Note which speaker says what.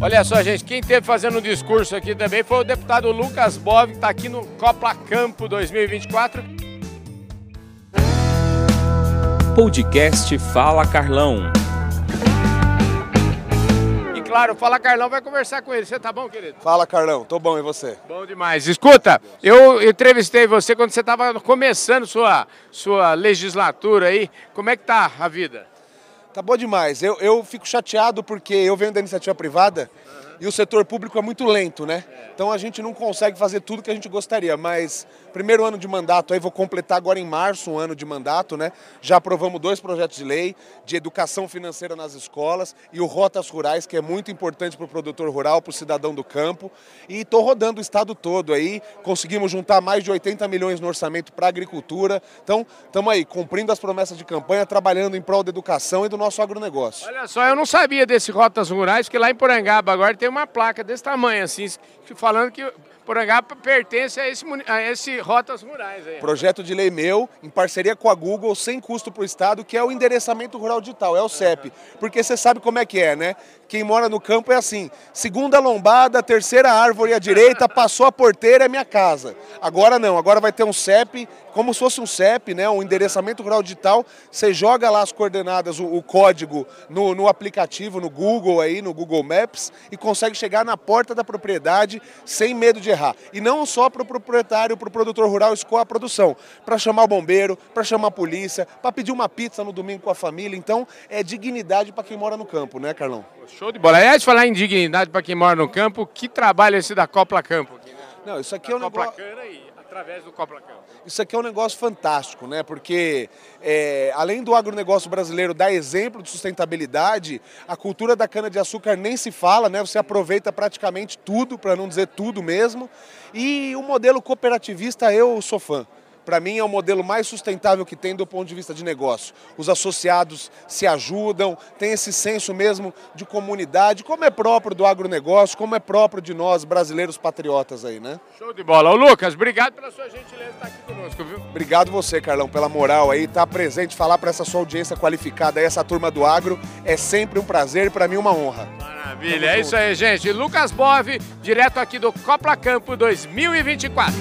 Speaker 1: Olha só, gente, quem teve fazendo um discurso aqui também foi o deputado Lucas Bov, que está aqui no Copa Campo 2024.
Speaker 2: Podcast Fala Carlão.
Speaker 1: E claro, Fala Carlão vai conversar com ele. Você tá bom, querido?
Speaker 3: Fala, Carlão. Tô bom, e você?
Speaker 1: Bom demais. Escuta, eu entrevistei você quando você estava começando sua, sua legislatura aí. Como é que tá a vida?
Speaker 3: Tá bom demais. Eu, eu fico chateado porque eu venho da iniciativa privada e o setor público é muito lento, né? Então a gente não consegue fazer tudo que a gente gostaria, mas primeiro ano de mandato, aí vou completar agora em março um ano de mandato, né? Já aprovamos dois projetos de lei de educação financeira nas escolas e o Rotas Rurais, que é muito importante para o produtor rural, para o cidadão do campo. E estou rodando o estado todo aí, conseguimos juntar mais de 80 milhões no orçamento para a agricultura. Então, estamos aí, cumprindo as promessas de campanha, trabalhando em prol da educação e do nosso agronegócio.
Speaker 1: Olha só, eu não sabia desse Rotas Rurais, que lá em Porangaba agora tem uma placa desse tamanho, assim, falando que Porangaba pertence a esse, a esse Rotas Rurais. Aí.
Speaker 3: Projeto de lei meu, em parceria com a Google, sem custo para o Estado, que é o endereçamento rural digital, é o CEP. Porque você sabe como é que é, né? Quem mora no campo é assim, segunda lombada, terceira árvore à direita, passou a porteira, é minha casa. Agora não, agora vai ter um CEP, como se fosse um CEP, né? um endereçamento rural digital, você joga lá as coordenadas, o, o código no, no aplicativo, no Google aí, no Google Maps, e consegue chegar na porta da propriedade sem medo de E não só para o proprietário, para o produtor rural escoar a produção, para chamar o bombeiro, para chamar a polícia, para pedir uma pizza no domingo com a família. Então, é dignidade para quem mora no campo, né, Carlão?
Speaker 1: Show de bola. Aliás, falar em dignidade para quem mora no campo, que trabalho esse da Copla Campo? Né?
Speaker 3: Não, isso aqui da é um negócio...
Speaker 1: através do Copla Campo.
Speaker 3: Isso aqui é um negócio fantástico, né? Porque é, além do agronegócio brasileiro dar exemplo de sustentabilidade, a cultura da cana-de-açúcar nem se fala, né? Você aproveita praticamente tudo, para não dizer tudo mesmo. E o modelo cooperativista eu sou fã para mim é o modelo mais sustentável que tem do ponto de vista de negócio. Os associados se ajudam, tem esse senso mesmo de comunidade, como é próprio do agronegócio, como é próprio de nós brasileiros patriotas aí, né?
Speaker 1: Show de bola. Ô Lucas, obrigado pela sua gentileza estar aqui conosco, viu?
Speaker 3: Obrigado você, Carlão, pela moral aí, estar tá presente, falar para essa sua audiência qualificada aí, essa turma do agro, é sempre um prazer e para mim uma honra.
Speaker 1: Maravilha, é isso aí, gente. Lucas Bove, direto aqui do Copla Campo 2024.